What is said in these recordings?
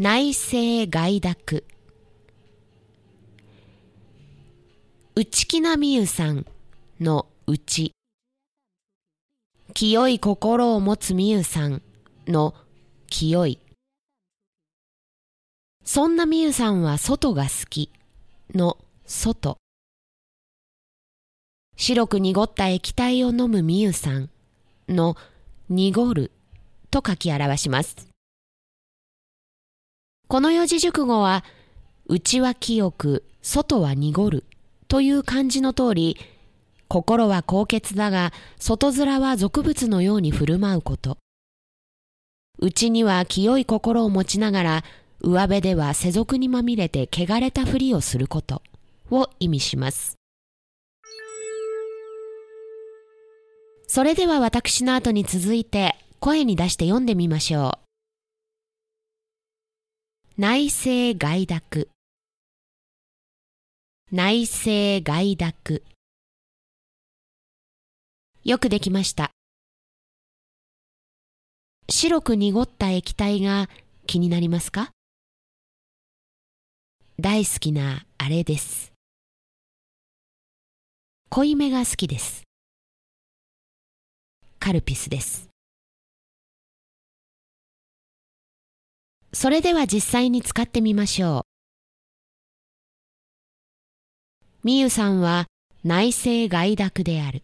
内政外諾。内気なみゆさんの内清い心を持つみゆさんの清い。そんなみゆさんは外が好きの外。白く濁った液体を飲むみゆさんの濁ると書き表します。この四字熟語は、内は清く、外は濁るという漢字の通り、心は高潔だが、外面は俗物のように振る舞うこと。内には清い心を持ちながら、上辺では世俗にまみれて汚れたふりをすることを意味します。それでは私の後に続いて声に出して読んでみましょう。内政外諾内政外諾よくできました。白く濁った液体が気になりますか？大好きなあれです。濃いめが好きです。カルピスです。それでは実際に使ってみましょう。みゆさんは内政外諾である。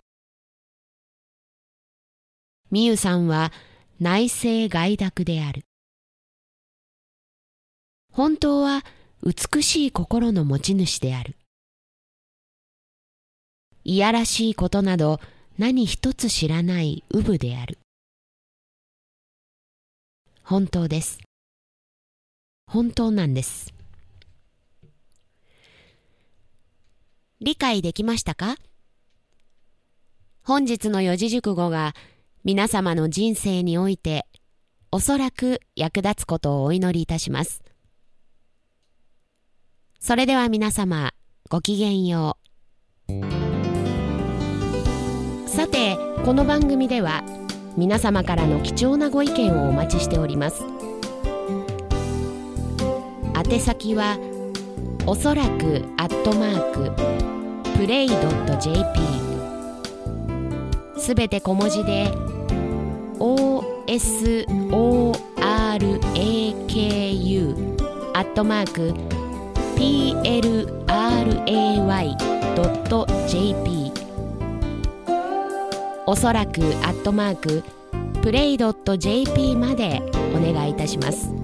みゆさんは内政外諾である。本当は美しい心の持ち主である。いやらしいことなど何一つ知らないウブである。本当です。本当なんです。理解できましたか？本日の四字熟語が皆様の人生においておそらく役立つことをお祈りいたします。それでは皆様ごきげんよう。さてこの番組では皆様からの貴重なご意見をお待ちしております。宛先はおそらくアットマークプレイドット JP すべて小文字で OSORAKU アットマーク PLRAY.jp おそらくアットマークプレイドット JP までお願いいたします。